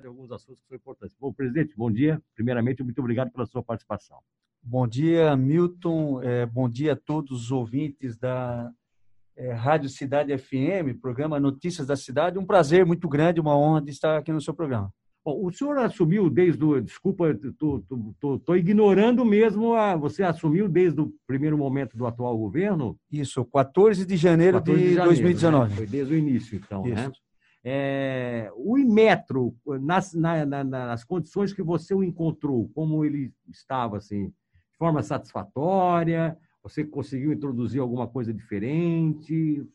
de alguns assuntos que são importantes. Bom, presidente, bom dia. Primeiramente, muito obrigado pela sua participação. Bom dia, Milton. É, bom dia a todos os ouvintes da é, Rádio Cidade FM, programa Notícias da Cidade. Um prazer muito grande, uma honra de estar aqui no seu programa. Bom, o senhor assumiu desde o. Desculpa, estou ignorando mesmo. A, você assumiu desde o primeiro momento do atual governo? Isso, 14 de janeiro 14 de, de janeiro, 2019. Né? Foi desde o início, então, né? Isso. né? É, o Imetro, nas, na, na, nas condições que você o encontrou, como ele estava, assim, de forma satisfatória? Você conseguiu introduzir alguma coisa diferente?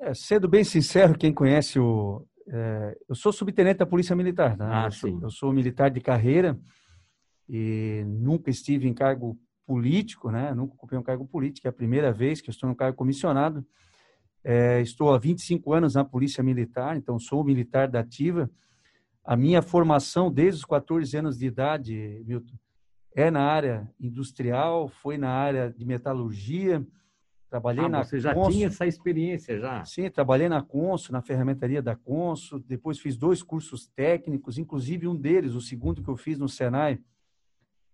É, sendo bem sincero, quem conhece o. É, eu sou subtenente da Polícia Militar, né? Ah, eu, sou, eu sou militar de carreira e nunca estive em cargo político, né? Nunca ocupei um cargo político, é a primeira vez que estou no cargo comissionado. É, estou há 25 anos na Polícia Militar, então sou militar da ativa. A minha formação desde os 14 anos de idade, Milton, é na área industrial, foi na área de metalurgia. Trabalhei ah, na Você já Conso. tinha essa experiência já? Sim, trabalhei na Conso, na ferramentaria da Conso. Depois fiz dois cursos técnicos, inclusive um deles, o segundo que eu fiz no Senai,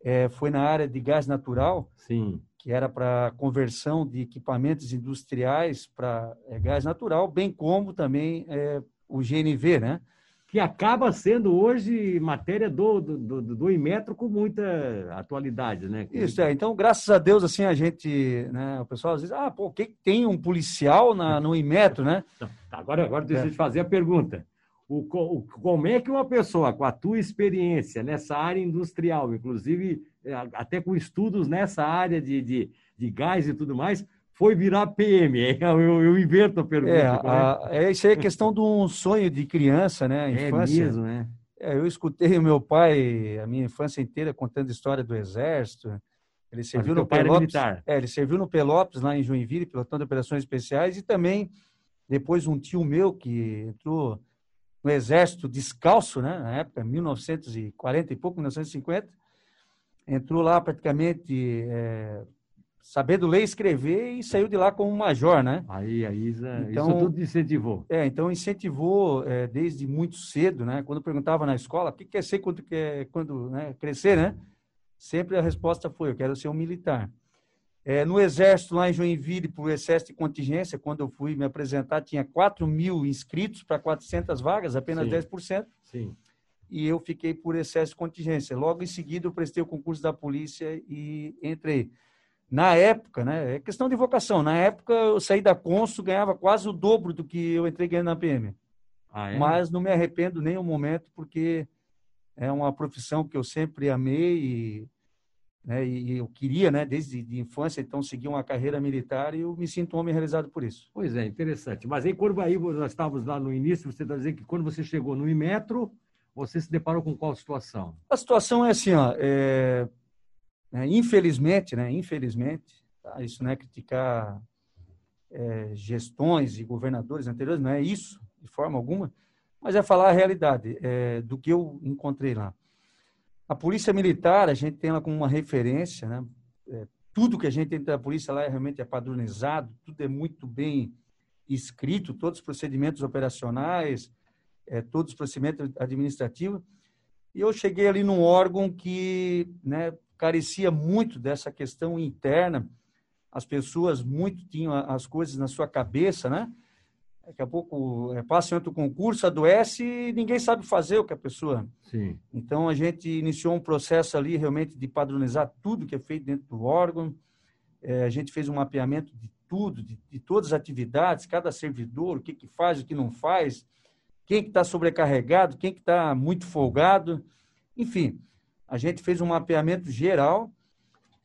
é, foi na área de gás natural. Sim. Que era para conversão de equipamentos industriais para é, gás natural, bem como também é, o GNV, né? que acaba sendo hoje matéria do, do, do, Imetro com muita atualidade, né? Isso, é. Então, graças a Deus, assim, a gente, né, o pessoal às vezes, ah, pô, o que tem um policial na, no Imetro, né? Tá, agora, agora deixa eu te fazer a pergunta. O, o, como é que uma pessoa com a tua experiência nessa área industrial, inclusive é, até com estudos nessa área de, de, de gás e tudo mais, foi virar PM? Eu, eu invento a pergunta. É, a, é, isso aí é questão de um sonho de criança, né? É infância. É mesmo, né? É, eu escutei o meu pai a minha infância inteira contando história do Exército. Ele serviu no Pelópolis. É, ele serviu no Pelópolis, lá em Joinville, pilotando operações especiais, e também depois um tio meu que entrou no Exército descalço, né? Na época, 1940 e pouco, 1950, entrou lá praticamente é, sabendo ler e escrever e saiu de lá como major, né? Aí, a Isa, então, isso tudo incentivou. É, então incentivou é, desde muito cedo, né? Quando perguntava na escola, o que quer ser quando, quer, quando né, crescer, né? Sempre a resposta foi, eu quero ser um militar. É, no Exército, lá em Joinville, por excesso de contingência, quando eu fui me apresentar, tinha 4 mil inscritos para 400 vagas, apenas Sim. 10%. Sim. E eu fiquei por excesso de contingência. Logo em seguida, eu prestei o concurso da polícia e entrei. Na época, né? É questão de vocação. Na época, eu saí da Consul, ganhava quase o dobro do que eu entrei ganhando na PM. Ah, é? Mas não me arrependo nem um momento, porque é uma profissão que eu sempre amei e, né, e eu queria, né, desde de infância, então, seguir uma carreira militar e eu me sinto um homem realizado por isso. Pois é, interessante. Mas aí, quando aí nós estávamos lá no início, você está dizendo que quando você chegou no Imetro, você se deparou com qual situação? A situação é assim, ó, é, né? Infelizmente, né? Infelizmente, tá? isso não é criticar é, gestões e governadores anteriores, não é isso de forma alguma, mas é falar a realidade é, do que eu encontrei lá. A polícia militar, a gente tem ela como uma referência, né? É, tudo que a gente tem da polícia lá é, realmente é padronizado, tudo é muito bem escrito, todos os procedimentos operacionais, é, todos os procedimentos administrativos. E eu cheguei ali num órgão que, né, carecia muito dessa questão interna. As pessoas muito tinham as coisas na sua cabeça, né? Daqui a pouco é, passa em outro concurso, adoece e ninguém sabe fazer o que a pessoa. Sim. Então a gente iniciou um processo ali realmente de padronizar tudo que é feito dentro do órgão. É, a gente fez um mapeamento de tudo, de, de, todas as atividades, cada servidor, o que, que faz, o que não faz, quem que está sobrecarregado, quem que está muito folgado, enfim a gente fez um mapeamento geral,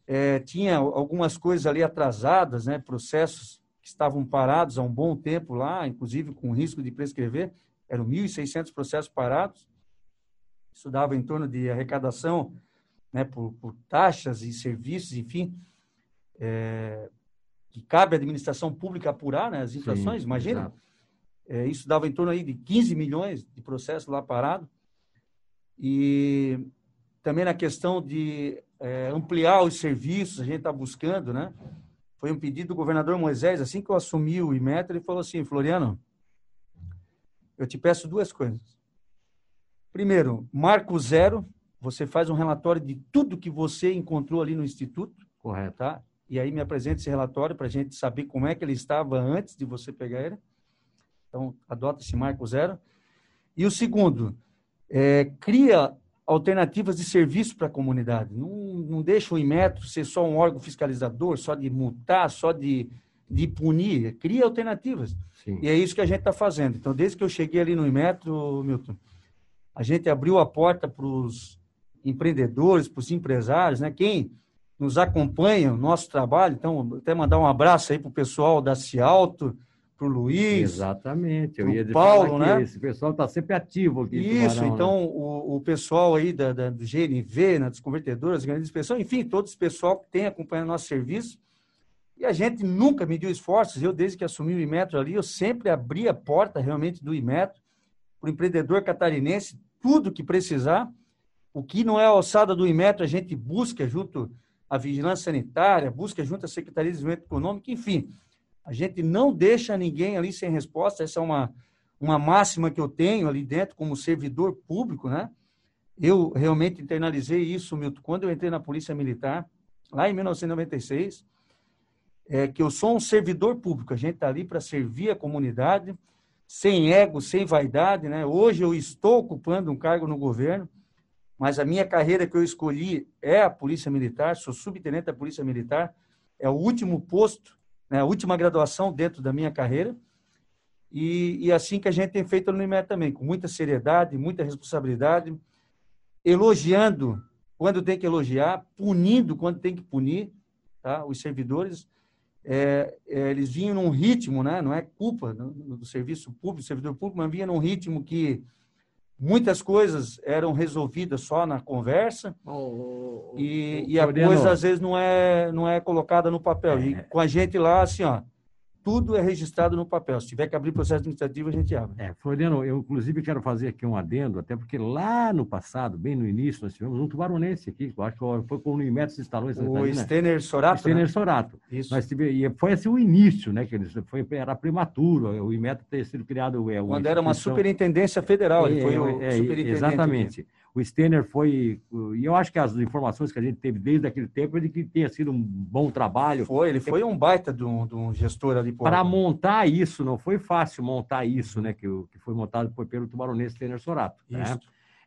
é, tinha algumas coisas ali atrasadas, né, processos estavam parados há um bom tempo lá, inclusive com risco de prescrever, eram 1.600 processos parados, isso dava em torno de arrecadação né, por, por taxas e serviços, enfim, é, que cabe à administração pública apurar né, as infrações, Sim, imagina. É, isso dava em torno aí de 15 milhões de processos lá parados. E também na questão de é, ampliar os serviços, a gente está buscando, né? Foi um pedido do governador Moisés, assim que eu assumi o IMET, ele falou assim, Floriano, eu te peço duas coisas. Primeiro, marco zero, você faz um relatório de tudo que você encontrou ali no Instituto. Correto. Tá? E aí me apresenta esse relatório para a gente saber como é que ele estava antes de você pegar ele. Então, adota esse marco zero. E o segundo, é, cria alternativas de serviço para a comunidade. Não, não deixa o Inmetro ser só um órgão fiscalizador, só de multar, só de, de punir. Cria alternativas. Sim. E é isso que a gente está fazendo. Então, desde que eu cheguei ali no Inmetro, Milton, a gente abriu a porta para os empreendedores, para os empresários, né? Quem nos acompanha, o nosso trabalho, então, até mandar um abraço aí para o pessoal da Cialto, para o Luiz. Exatamente, eu ia dizer Paulo, né? Esse pessoal está sempre ativo aqui. Isso, Tubarão, então, né? o, o pessoal aí da, da, do GNV, né, dos convertedores, grandes pessoas, enfim, todo esse pessoal que tem acompanhado nosso serviço. E a gente nunca mediu esforços. Eu, desde que assumi o Imetro ali, eu sempre abri a porta realmente do Imetro para o empreendedor catarinense, tudo que precisar. O que não é a alçada do Imetro, a gente busca junto à Vigilância Sanitária, busca junto à Secretaria de Desenvolvimento Econômico, enfim. A gente não deixa ninguém ali sem resposta. Essa é uma, uma máxima que eu tenho ali dentro como servidor público, né? Eu realmente internalizei isso, Milton, quando eu entrei na Polícia Militar, lá em 1996, é que eu sou um servidor público. A gente está ali para servir a comunidade, sem ego, sem vaidade, né? Hoje eu estou ocupando um cargo no governo, mas a minha carreira que eu escolhi é a Polícia Militar, sou subtenente da Polícia Militar, é o último posto, né, a última graduação dentro da minha carreira, e, e assim que a gente tem feito no IMET também, com muita seriedade, muita responsabilidade, elogiando quando tem que elogiar, punindo quando tem que punir, tá? os servidores, é, é, eles vinham num ritmo, né? não é culpa do, do serviço público, do servidor público, mas vinha num ritmo que muitas coisas eram resolvidas só na conversa oh, oh, e, oh, e, a coisa às vezes não é não é colocada no papel. É. E com a gente lá, assim, ó, tudo é registrado no papel. Se tiver que abrir processo administrativo, a gente abre. É, Floriano, eu inclusive quero fazer aqui um adendo, até porque lá no passado, bem no início, nós tivemos um tubaronense aqui, eu acho que foi quando o Imetro se instalou em Santa O Stener Sorato. Stener né? Sorato. Isso. Nós tive, e foi assim o início, né? Que ele foi, era prematuro, o Imetro ter sido criado. É, quando era uma superintendência federal, ele foi o é, superintendente. Exatamente. Aqui o Stener foi. E eu acho que as informações que a gente teve desde aquele tempo é de que tenha sido um bom trabalho. Foi, ele foi um baita de um, de um gestor ali. Para montar isso, não foi fácil montar isso, né? Que, que foi montado pelo tubaronês Stener Sorato. Né? Isso. Né?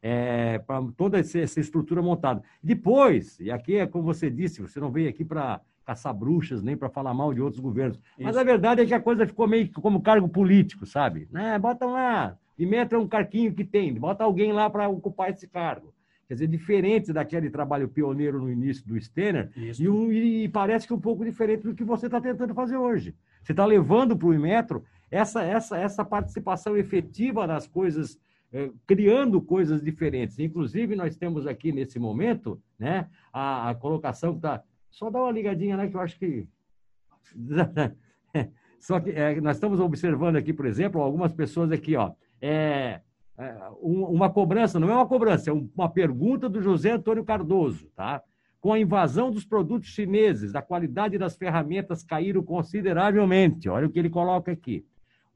É, para toda essa estrutura montada. Depois, e aqui é como você disse, você não veio aqui para caçar bruxas, nem para falar mal de outros governos. Isso. Mas a verdade é que a coisa ficou meio como cargo político, sabe? Né? Botam lá, e meta um carquinho que tem, bota alguém lá para ocupar esse cargo. Quer dizer, diferente daquele trabalho pioneiro no início do Stener, e, um, e, parece que um pouco diferente do que você está tentando fazer hoje. Você está levando para o Imetro essa, essa, essa participação efetiva nas coisas, eh, criando coisas diferentes. Inclusive, nós temos aqui nesse momento né, a, a colocação que está. Só dá uma ligadinha, né? Que eu acho que. Só que é, nós estamos observando aqui, por exemplo, algumas pessoas aqui, ó é, é, uma cobrança, não é uma cobrança, é uma pergunta do José Antônio Cardoso, tá? Com a invasão dos produtos chineses, a qualidade das ferramentas caíram consideravelmente. Olha o que ele coloca aqui.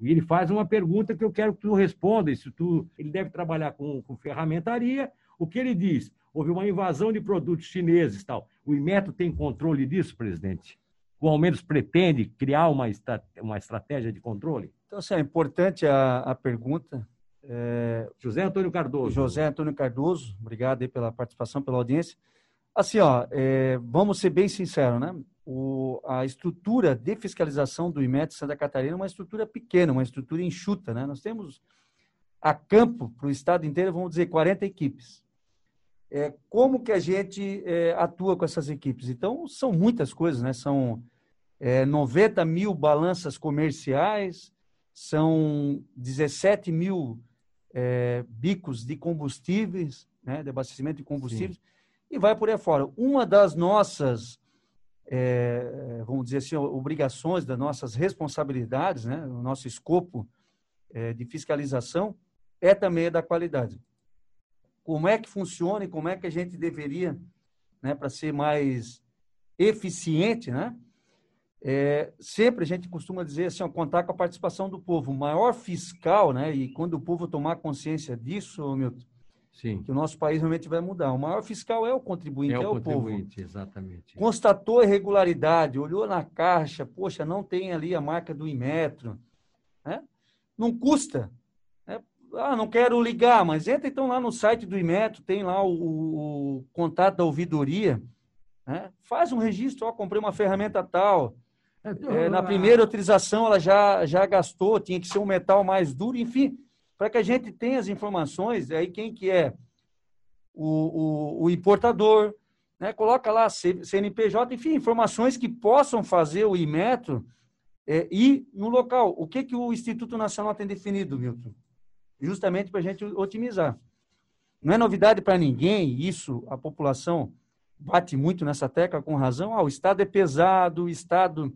E ele faz uma pergunta que eu quero que tu responda. Se tu, ele deve trabalhar com, com ferramentaria. O que ele diz? Houve uma invasão de produtos chineses, tal. O Imetro tem controle disso, presidente? Ou ao menos pretende criar uma, uma estratégia de controle? Então, assim, é importante a, a pergunta. É... José Antônio Cardoso. José Antônio Cardoso, obrigado aí pela participação, pela audiência. Assim, ó, é, vamos ser bem sinceros, né? O, a estrutura de fiscalização do IMET Santa Catarina é uma estrutura pequena, uma estrutura enxuta, né? Nós temos a campo para o estado inteiro, vamos dizer, 40 equipes. É, como que a gente é, atua com essas equipes? Então, são muitas coisas, né? São é, 90 mil balanças comerciais, são 17 mil é, bicos de combustíveis, né, de abastecimento de combustíveis, Sim. e vai por aí fora. Uma das nossas, é, vamos dizer assim, obrigações, das nossas responsabilidades, né, o nosso escopo é, de fiscalização, é também da qualidade. Como é que funciona e como é que a gente deveria, né, para ser mais eficiente, né, é, sempre a gente costuma dizer assim, ó, contar com a participação do povo. O maior fiscal, né, e quando o povo tomar consciência disso, Milton, Sim. que o nosso país realmente vai mudar. O maior fiscal é o contribuinte, é, é o, contribuinte, povo. Exatamente. Constatou irregularidade, olhou na caixa, poxa, não tem ali a marca do Inmetro. Né? Não custa. Né? Ah, não quero ligar, mas entra então lá no site do Inmetro, tem lá o, o, contato da ouvidoria. Né? Faz um registro, ó, comprei uma ferramenta tal. É, é na primeira utilização ela já, já gastou, tinha que ser um metal mais duro, enfim para que a gente tenha as informações, aí quem que é o, o, o importador, né? coloca lá CNPJ, enfim, informações que possam fazer o Imetro é, ir no local. O que, que o Instituto Nacional tem definido, Milton? Justamente para a gente otimizar. Não é novidade para ninguém, isso a população bate muito nessa tecla com razão. Ah, o Estado é pesado, o Estado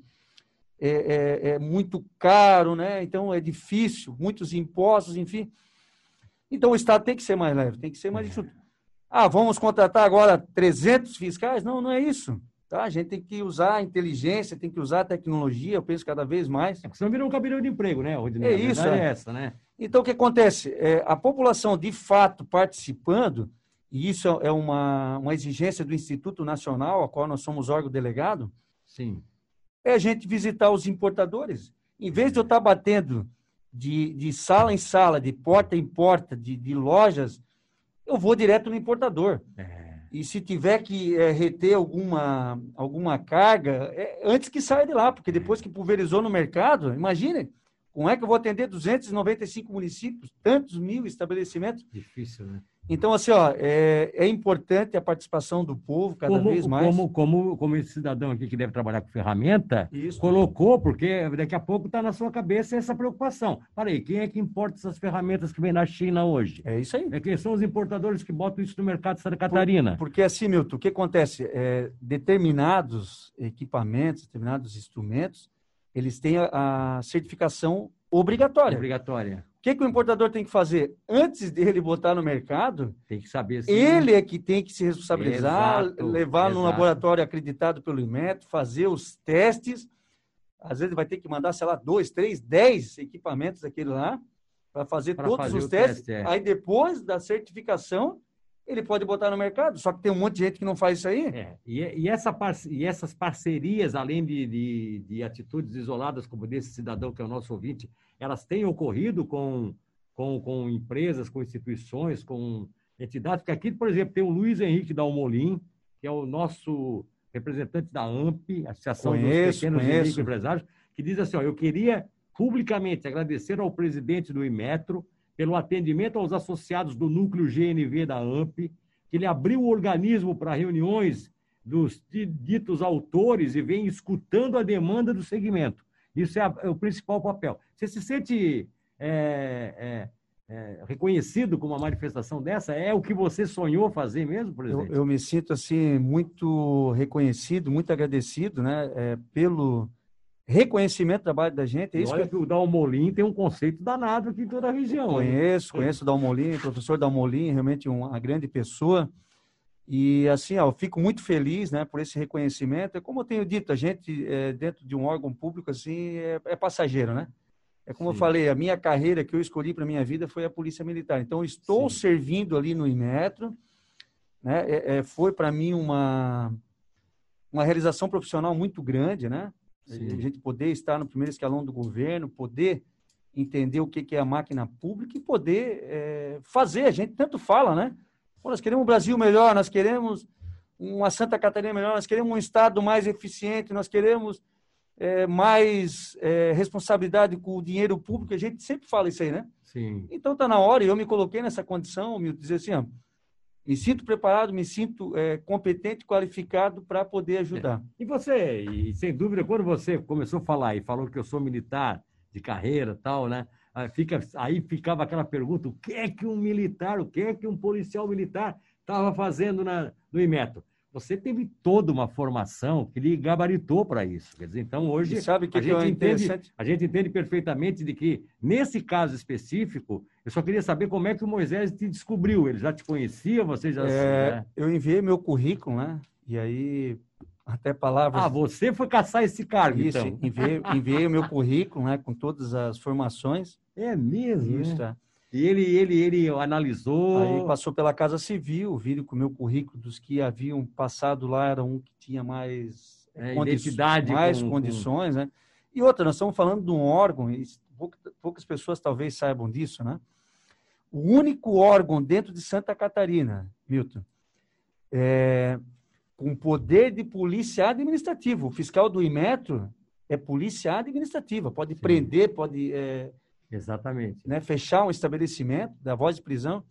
é, é, é, muito caro, né? então é difícil, muitos impostos, enfim. Então o Estado tem que ser mais leve, tem que ser mais difícil. Ah, vamos contratar agora 300 fiscais? Não, não é isso. Tá? A gente tem que usar a inteligência, tem que usar a tecnologia, eu penso cada vez mais. É porque senão vira um cabelo de emprego, né, Rodinei? É isso. É. é essa, né? Então, o que acontece? É, a população, de fato, participando, e isso é uma, uma exigência do Instituto Nacional, a qual nós somos órgão delegado, Sim é a gente visitar os importadores. Em vez de eu estar batendo de, de sala em sala, de porta em porta, de, de lojas, eu vou direto no importador. É. E se tiver que é, reter alguma, alguma carga, é, antes que saia de lá, porque depois que pulverizou no mercado, imagine, como é que eu vou atender 295 municípios, tantos mil estabelecimentos? Difícil, né? Então, assim, ó, é, é, importante a participação do povo cada como, vez mais. Como, como, como esse cidadão aqui que deve trabalhar com ferramenta, Isso. colocou, porque daqui a pouco está na sua cabeça essa preocupação. Falei, quem é que importa essas ferramentas que vem da China hoje? É isso aí. É quem são os importadores que botam isso no mercado de Santa Catarina? Por, porque assim, Milton, o que acontece? É, determinados equipamentos, determinados instrumentos, eles têm a, a certificação obrigatória. Obrigatória. O que, que o importador tem que fazer? Antes dele botar no mercado, tem que saber se... ele é que tem que se responsabilizar, exato, levar exato. no laboratório acreditado pelo IMET, fazer os testes. Às vezes vai ter que mandar, sei lá, dois, três, dez equipamentos daquele lá para fazer pra todos fazer os testes. Teste, é. Aí depois da certificação, ele pode botar no mercado. Só que tem um monte de gente que não faz isso aí. É. E, e, essa e essas parcerias, além de, de, de atitudes isoladas como desse cidadão que é o nosso ouvinte, elas têm ocorrido com, com, com empresas, com instituições, com entidades, porque aqui, por exemplo, tem o Luiz Henrique Dalmolin, que é o nosso representante da AMP, Associação conheço, dos Pequenos conheço. e Microempresários, que diz assim, ó, eu queria publicamente agradecer ao presidente do Imetro pelo atendimento aos associados do núcleo GNV da AMP, que ele abriu o organismo para reuniões dos ditos autores e vem escutando a demanda do segmento. Isso é, a, é o principal papel. Você se sente é, é, é, reconhecido com uma manifestação dessa? É o que você sonhou fazer mesmo, presidente? Eu, eu me sinto assim muito reconhecido, muito agradecido, né, é, pelo reconhecimento do trabalho da gente. É isso olha que... que o Dalmolin tem um conceito danado aqui em toda a região. Conheço, hein? conheço o Dalmolin, o professor Dalmolin, realmente uma grande pessoa. E assim, ó, eu fico muito feliz, né, por esse reconhecimento. É como eu tenho dito, a gente é, dentro de um órgão público assim é, é passageiro, né? É como Sim. eu falei, a minha carreira que eu escolhi para minha vida foi a polícia militar. Então, estou Sim. servindo ali no Imetro, né? É, é foi para mim uma uma realização profissional muito grande, né? Sim. A gente poder estar no primeiro escalão do governo, poder entender o que é a máquina pública e poder é, fazer. A gente tanto fala, né? nós queremos um Brasil melhor, nós queremos uma Santa Catarina melhor, nós queremos um Estado mais eficiente, nós queremos é, mais é, responsabilidade com o dinheiro público. A gente sempre fala isso aí, né? Sim. Então está na hora, e eu me coloquei nessa condição, me dizer assim, ó, me sinto preparado, me sinto é, competente, qualificado para poder ajudar. É. E você, e sem dúvida, quando você começou a falar e falou que eu sou militar de carreira tal, né? Aí, fica, aí ficava aquela pergunta: o que é que um militar, o que é que um policial militar estava fazendo na, no Imetro? Você teve toda uma formação que lhe gabaritou para isso. Quer dizer, então hoje e sabe que a, que gente é entende, a gente entende perfeitamente de que, nesse caso específico, eu só queria saber como é que o Moisés te descobriu. Ele já te conhecia? Você já. É, né? Eu enviei meu currículo, né? E aí até palavras. Ah, você foi caçar esse cargo, Isso, então. enviei, enviei o meu currículo, né, com todas as formações. É mesmo? Isso, é. E ele, ele, ele analisou. Aí passou pela Casa Civil, viram que o meu currículo dos que haviam passado lá era um que tinha mais é, condi identidade, mais com, condições, com... né? E outra, nós estamos falando de um órgão, e poucas pessoas talvez saibam disso, né? O único órgão dentro de Santa Catarina, Milton, é, com poder de polícia administrativa. O fiscal do Imetro é polícia administrativa, pode Sim. prender, pode é, Exatamente. Né, fechar um estabelecimento da voz de prisão.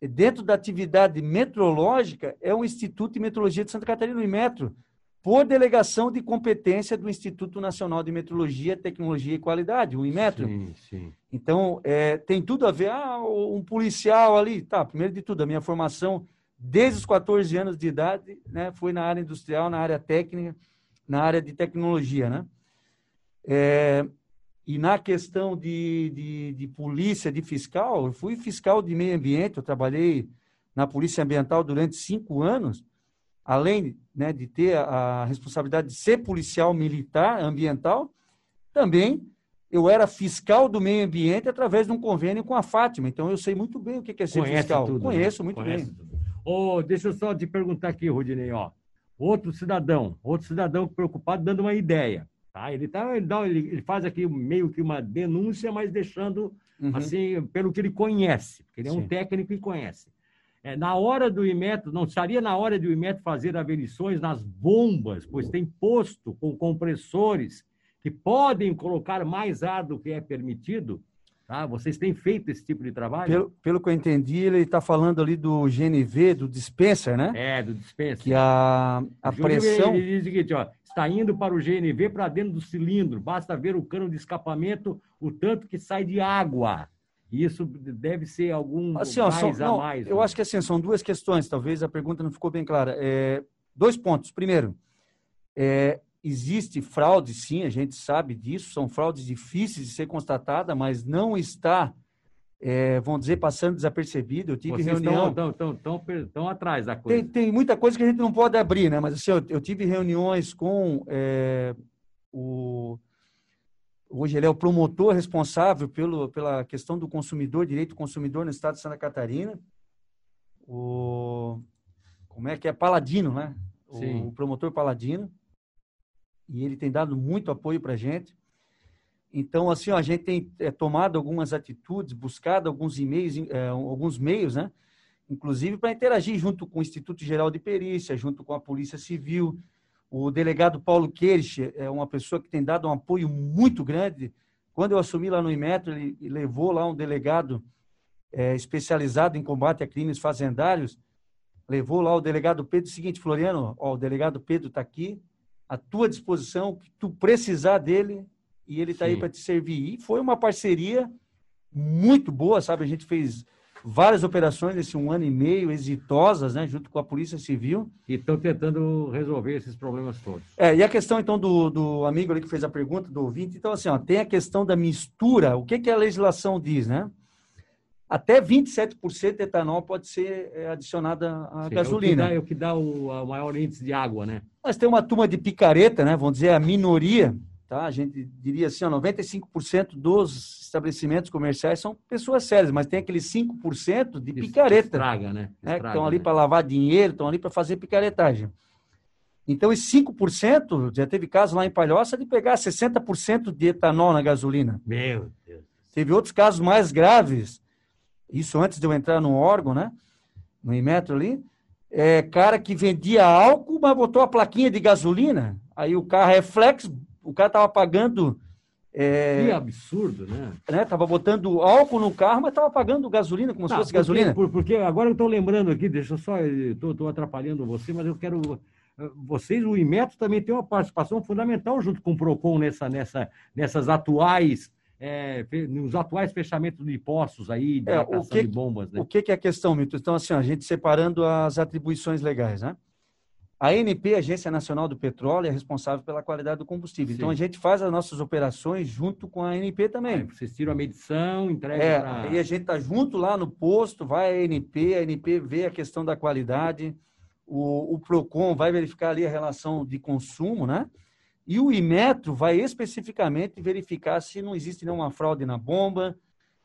Dentro da atividade metrológica, é o Instituto de Metrologia de Santa Catarina, o Metro, por delegação de competência do Instituto Nacional de Metrologia, Tecnologia e Qualidade, o IMETRO. Sim, sim. Então, é, tem tudo a ver, ah, um policial ali, tá, primeiro de tudo, a minha formação desde os 14 anos de idade, né, foi na área industrial, na área técnica, na área de tecnologia, né? É, e na questão de, de, de, polícia, de fiscal, eu fui fiscal de meio ambiente, eu trabalhei na Polícia Ambiental durante cinco anos, além né, de ter a, responsabilidade de ser policial militar ambiental, também eu era fiscal do meio ambiente através de um convênio com a Fátima. Então eu sei muito bem o que é ser Conhece fiscal. Tudo, né? Conheço né? muito Conhece bem. Tudo. Oh, deixa eu só te perguntar aqui, Rodinei, ó. Outro cidadão, outro cidadão preocupado dando uma ideia. Tá? Ele, tá, ele, dá, ele, ele faz aqui meio que uma denúncia, mas deixando uhum. assim, pelo que ele conhece, porque ele é Sim. um técnico e conhece. É, na hora do Imetro, não estaria na hora de o Imetro fazer averições nas bombas, pois tem posto com compressores que podem colocar mais ar do que é permitido. Tá? Vocês têm feito esse tipo de trabalho? Pelo, pelo que eu entendi, ele está falando ali do GNV, do dispenser, né? É, do dispenser. Que a, a pressão... Ele diz o seguinte, ó, está indo para o GNV para dentro do cilindro. Basta ver o cano de escapamento, o tanto que sai de água. Isso deve ser algum assim, ó, mais são, a não, mais. Eu né? acho que assim, são duas questões, talvez a pergunta não ficou bem clara. É, dois pontos. Primeiro, é, existe fraude, sim, a gente sabe disso, são fraudes difíceis de ser constatada, mas não está é, vamos dizer, passando desapercebido. Eu tive Vocês reunião. Estão, estão, estão, estão, atrás da coisa. Tem, tem, muita coisa que a gente não pode abrir, né? Mas assim, eu, eu tive reuniões com é, o. Hoje ele é o promotor responsável pelo, pela questão do consumidor, direito do consumidor no estado de Santa Catarina. O. Como é que é? Paladino, né? O, o promotor Paladino. E ele tem dado muito apoio para a gente. Então, assim, ó, a gente tem é, tomado algumas atitudes, buscado alguns e-mails, é, alguns meios, né? Inclusive para interagir junto com o Instituto Geral de Perícia, junto com a Polícia Civil. O delegado Paulo Kirch é uma pessoa que tem dado um apoio muito grande. Quando eu assumi lá no Imetro, ele levou lá um delegado é, especializado em combate a crimes fazendários, levou lá o delegado Pedro, o seguinte, Floriano, ó, o delegado Pedro está aqui, à tua disposição, que tu precisar dele, e ele está aí para te servir. E foi uma parceria muito boa, sabe? A gente fez várias operações nesse um ano e meio, exitosas, né? Junto com a Polícia Civil. E estão tentando resolver esses problemas todos. É, e a questão, então, do, do amigo ali que fez a pergunta, do ouvinte, então, assim, ó, tem a questão da mistura. O que, que a legislação diz, né? Até 27% de etanol pode ser é, adicionada à Sim, gasolina. É o que dá, é o, que dá o maior índice de água, né? Mas tem uma turma de picareta, né? Vamos dizer, a minoria, Tá? A gente diria assim, ó, 95% dos estabelecimentos comerciais são pessoas sérias, mas tem aqueles 5% de picareta. Estraga, né? Estraga, né? Que estão ali né? para lavar dinheiro, estão ali para fazer picaretagem. Então, esse 5%, já teve casos lá em Palhoça de pegar 60% de etanol na gasolina. Meu Deus. Teve outros casos mais graves, isso antes de eu entrar no órgão, né? No Inmetro ali. É, cara que vendia álcool, mas botou a plaquinha de gasolina. Aí o carro é flex, o cara tava pagando. É, que absurdo, né? né? Tava botando álcool no carro, mas tava pagando gasolina como tá, se fosse porque, gasolina. Por, porque agora eu estou lembrando aqui, deixa eu só, estou atrapalhando você, mas eu quero. Vocês, o Imetro também tem uma participação fundamental junto com o PROCON nessa, nessa, nessas atuais. É, nos atuais fechamentos de postos aí, de, é, o que, de bombas. Né? O que, que é a questão, Milton? Então, assim, a gente separando as atribuições legais, né? A ANP, Agência Nacional do Petróleo, é responsável pela qualidade do combustível. Então, Sim. Então, a gente faz as nossas operações junto com a ANP também. Aí vocês tiram a medição, entregam é, pra... Aí a gente está junto lá no posto, vai a ANP, a ANP vê a questão da qualidade, o, o PROCON vai verificar ali a relação de consumo, né? E o Imetro vai especificamente verificar se não existe nenhuma fraude na bomba,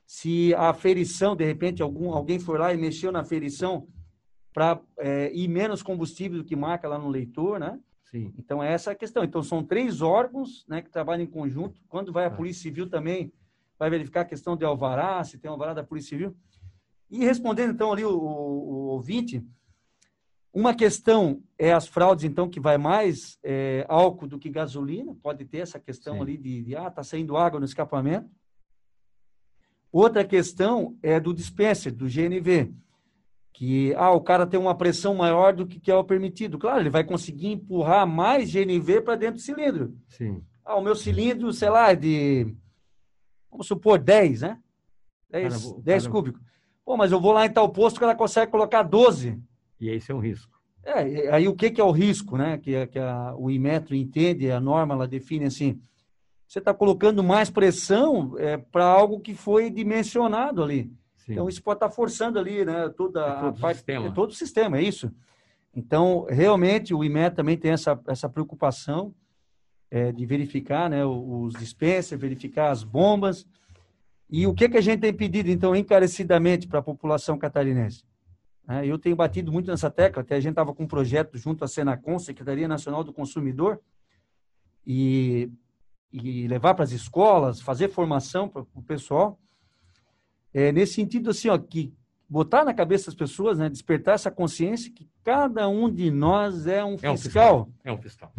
se a ferição, de repente, algum, alguém foi lá e mexeu na ferição para é, ir menos combustível do que marca lá no leitor, né? Sim. Então, essa é a questão. Então, são três órgãos né, que trabalham em conjunto. Quando vai a ah. Polícia Civil também, vai verificar a questão de alvará, se tem alvará da Polícia Civil. E respondendo, então, ali o, o, o ouvinte, uma questão é as fraudes, então, que vai mais é, álcool do que gasolina. Pode ter essa questão Sim. ali de, de, ah, tá saindo água no escapamento. Outra questão é do dispenser, do GNV que ah, o cara tem uma pressão maior do que, que é o permitido. Claro, ele vai conseguir empurrar mais GNV para dentro do cilindro. Sim. Ah, o meu cilindro, sei lá, é de, vamos supor, 10, né? 10, cara, 10 cara... cúbicos. Pô, mas eu vou lá em tal posto que ela consegue colocar 12. E esse é um risco. É, aí o que, que é o risco, né? Que, que a, o Imetro entende, a norma ela define assim, você está colocando mais pressão é, para algo que foi dimensionado ali. Sim. Então, isso pode estar forçando ali, né? Toda é todo a parte, sistema. É todo o sistema, é isso. Então, realmente, o IME também tem essa, essa preocupação é, de verificar né, os dispensers, verificar as bombas. E o que, que a gente tem pedido, então, encarecidamente para a população catarinense? É, eu tenho batido muito nessa tecla, até a gente estava com um projeto junto à Senacom, Secretaria Nacional do Consumidor, e, e levar para as escolas, fazer formação para o pessoal é, nesse sentido, assim, ó, que botar na cabeça das pessoas, né, despertar essa consciência que cada um de nós é um fiscal. É um fiscal. É um fiscal.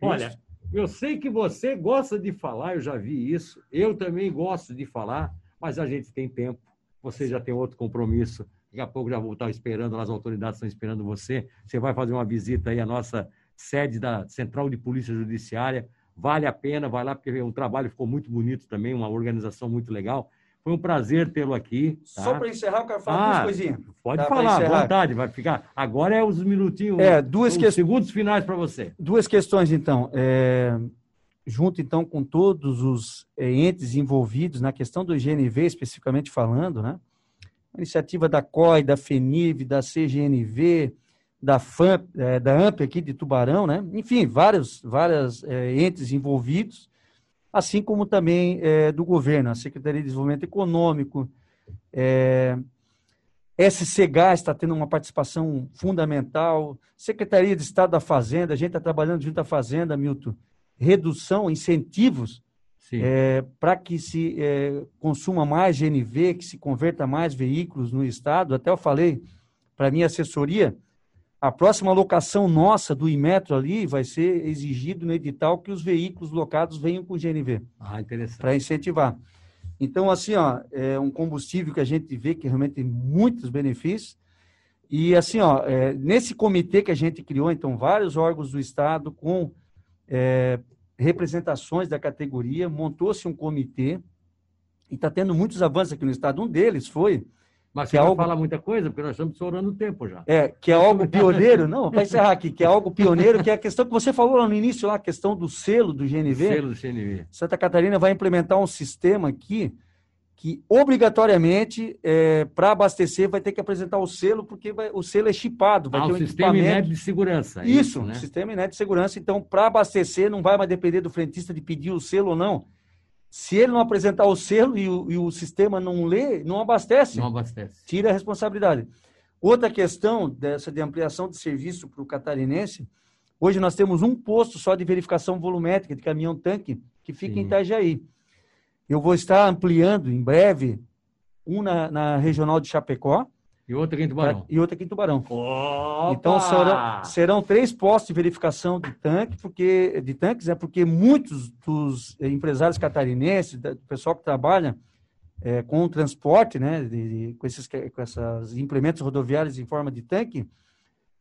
Olha, eu sei que você gosta de falar, eu já vi isso. Eu também gosto de falar, mas a gente tem tempo. Você já tem outro compromisso. Daqui a pouco já vou estar esperando, as autoridades estão esperando você. Você vai fazer uma visita aí à nossa sede da Central de Polícia Judiciária. Vale a pena, vai lá, porque o trabalho ficou muito bonito também, uma organização muito legal. Foi um prazer tê-lo aqui. Tá? Só para encerrar, eu quero falar ah, duas coisinhas. Pode tá, falar, à vontade, vai ficar. Agora é os minutinhos, é, duas os que... segundos finais para você. Duas questões, então. É... Junto, então, com todos os é, entes envolvidos na questão do GNV, especificamente falando, né? Iniciativa da COI, da FENIV, da CGNV, da FAMP, é, da AMP aqui de Tubarão, né? Enfim, vários, vários é, entes envolvidos assim como também é, do governo, a Secretaria de Desenvolvimento Econômico, é, SCG está tendo uma participação fundamental, Secretaria de Estado da Fazenda, a gente está trabalhando junto à Fazenda, Milton, redução, incentivos é, para que se é, consuma mais GNV, que se converta mais veículos no Estado. Até eu falei para a minha assessoria, a próxima locação nossa do Imetro ali vai ser exigido no edital que os veículos locados venham com GNV. Ah, interessante. Para incentivar. Então, assim, ó, é um combustível que a gente vê que realmente tem muitos benefícios. E, assim, ó, é, nesse comitê que a gente criou, então, vários órgãos do Estado com é, representações da categoria, montou-se um comitê e está tendo muitos avanços aqui no Estado. Um deles foi mas que você é algo... fala muita coisa, porque nós estamos estourando o tempo já. É, que é algo pioneiro, não, vai encerrar aqui, que é algo pioneiro, que é a questão que você falou lá no início, lá, a questão do selo do GNV. O selo do GNV. Santa Catarina vai implementar um sistema aqui que obrigatoriamente, é, para abastecer, vai ter que apresentar o selo, porque vai, o selo é chipado. Vai ah, ter um sistema inédito de segurança. É isso, isso né? sistema inédito de segurança. Então, para abastecer, não vai mais depender do frentista de pedir o selo ou não se ele não apresentar o selo e o, e o, sistema não lê, não abastece. Não abastece. Tira a responsabilidade. Outra questão dessa de ampliação de serviço para o catarinense, hoje nós temos um posto só de verificação volumétrica de caminhão-tanque que fica Sim. em Itajaí. Eu vou estar ampliando em breve um na, na regional de Chapecó, e outra aqui em Tubarão. E outra aqui em Tubarão. Opa! Então serão, serão três postos de verificação de tanque, porque de tanques, é porque muitos dos empresários catarinenses, do pessoal que trabalha é, com o transporte, né, de, de, com esses com esses implementos rodoviários em forma de tanque,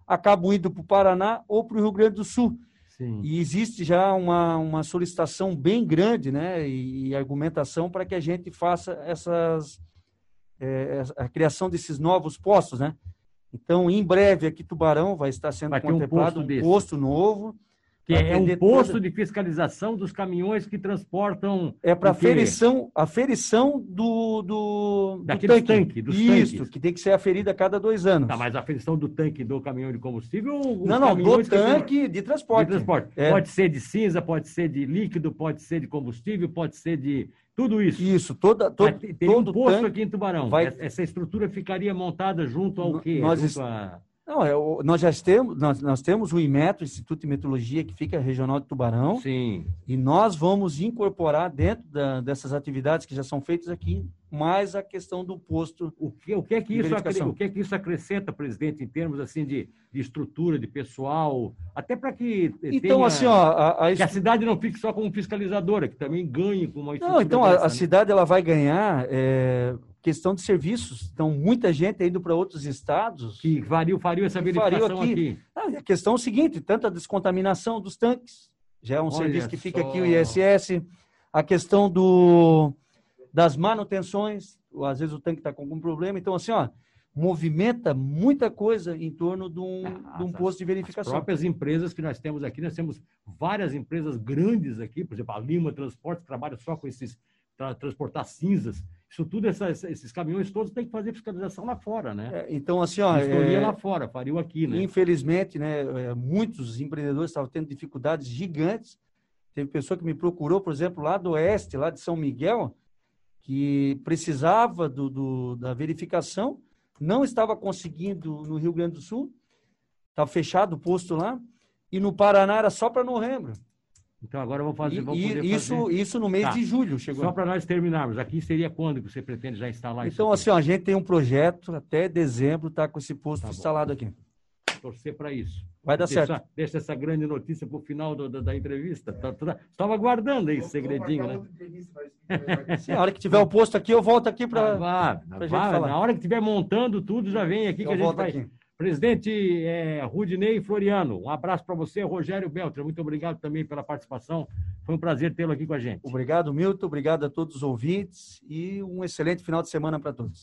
acabam indo para o Paraná ou para o Rio Grande do Sul. Sim. E existe já uma, uma solicitação bem grande, né, e, e argumentação para que a gente faça essas é, a criação desses novos postos, né? Então, em breve, aqui Tubarão vai estar sendo vai contemplado um posto, um posto novo. Que é um posto toda... de fiscalização dos caminhões que transportam. É para aferição, aferição do, do, Daquele do tanque. tanque Isso, tanques. que tem que ser aferida a cada dois anos. Tá, mas a aferição do tanque do caminhão de combustível Não, não, do tanque de transporte. De transporte. É. Pode ser de cinza, pode ser de líquido, pode ser de combustível, pode ser de. Tudo isso. Isso, toda. todo Teria um posto aqui em Tubarão. Vai... Essa estrutura ficaria montada junto ao quê? Nós junto a... Não, é, nós já temos, nós, nós temos o IMETRO, Instituto de Metrologia, que fica regional de Tubarão. Sim. E nós vamos incorporar dentro da, dessas atividades que já são feitas aqui, mais a questão do posto. O que, o que, é, que isso, o que é que isso acrescenta, presidente, em termos assim de, de estrutura, de pessoal, até para que então tenha, assim ó, a, a, que a cidade não fique só como fiscalizadora, que também ganhe com uma estrutura. Não, então a, a né? cidade ela vai ganhar é, questão de serviços. Então, muita gente indo para outros estados. Que variou, faria essa verificação aqui. aqui. Ah, a questão é o seguinte: tanta descontaminação dos tanques, já é um Olha serviço que só. fica aqui, o ISS. A questão do, das manutenções, às vezes o tanque está com algum problema. Então, assim, ó, movimenta muita coisa em torno de um, ah, de um posto de verificação. As próprias empresas que nós temos aqui, nós temos várias empresas grandes aqui, por exemplo, a Lima Transporte, que trabalha só com esses, para transportar cinzas isso tudo, essas, esses caminhões todos têm que fazer fiscalização lá fora, né? É, então, assim, ó. Escolhia é, lá fora, faria aqui, né? Infelizmente, né, é, muitos empreendedores estavam tendo dificuldades gigantes. Teve pessoa que me procurou, por exemplo, lá do oeste, lá de São Miguel, que precisava do, do da verificação, não estava conseguindo no Rio Grande do Sul, estava fechado o posto lá, e no Paraná era só para novembro. Então agora vamos fazer. Vamos e, isso, fazer... isso no mês tá. de julho chegou. Só para nós terminarmos. Aqui seria quando que você pretende já instalar isso? Então, assim, ó, a gente tem um projeto até dezembro, tá com esse posto tá instalado aqui. Torcer para isso. Vai dar deixa, certo. Deixa essa grande notícia para o final do, da, da, entrevista. Tá, tá, estava aguardando aí esse segredinho, né? Sim, a hora que tiver o posto aqui, eu volto aqui para. Ah, na hora que estiver montando tudo, já vem aqui eu que a gente vai. Aqui. Presidente é, Rudinei Floriano, um abraço para você, Rogério Beltra. Muito obrigado também pela participação. Foi um prazer tê-lo aqui com a gente. Obrigado, Milton. Obrigado a todos os ouvintes e um excelente final de semana para todos.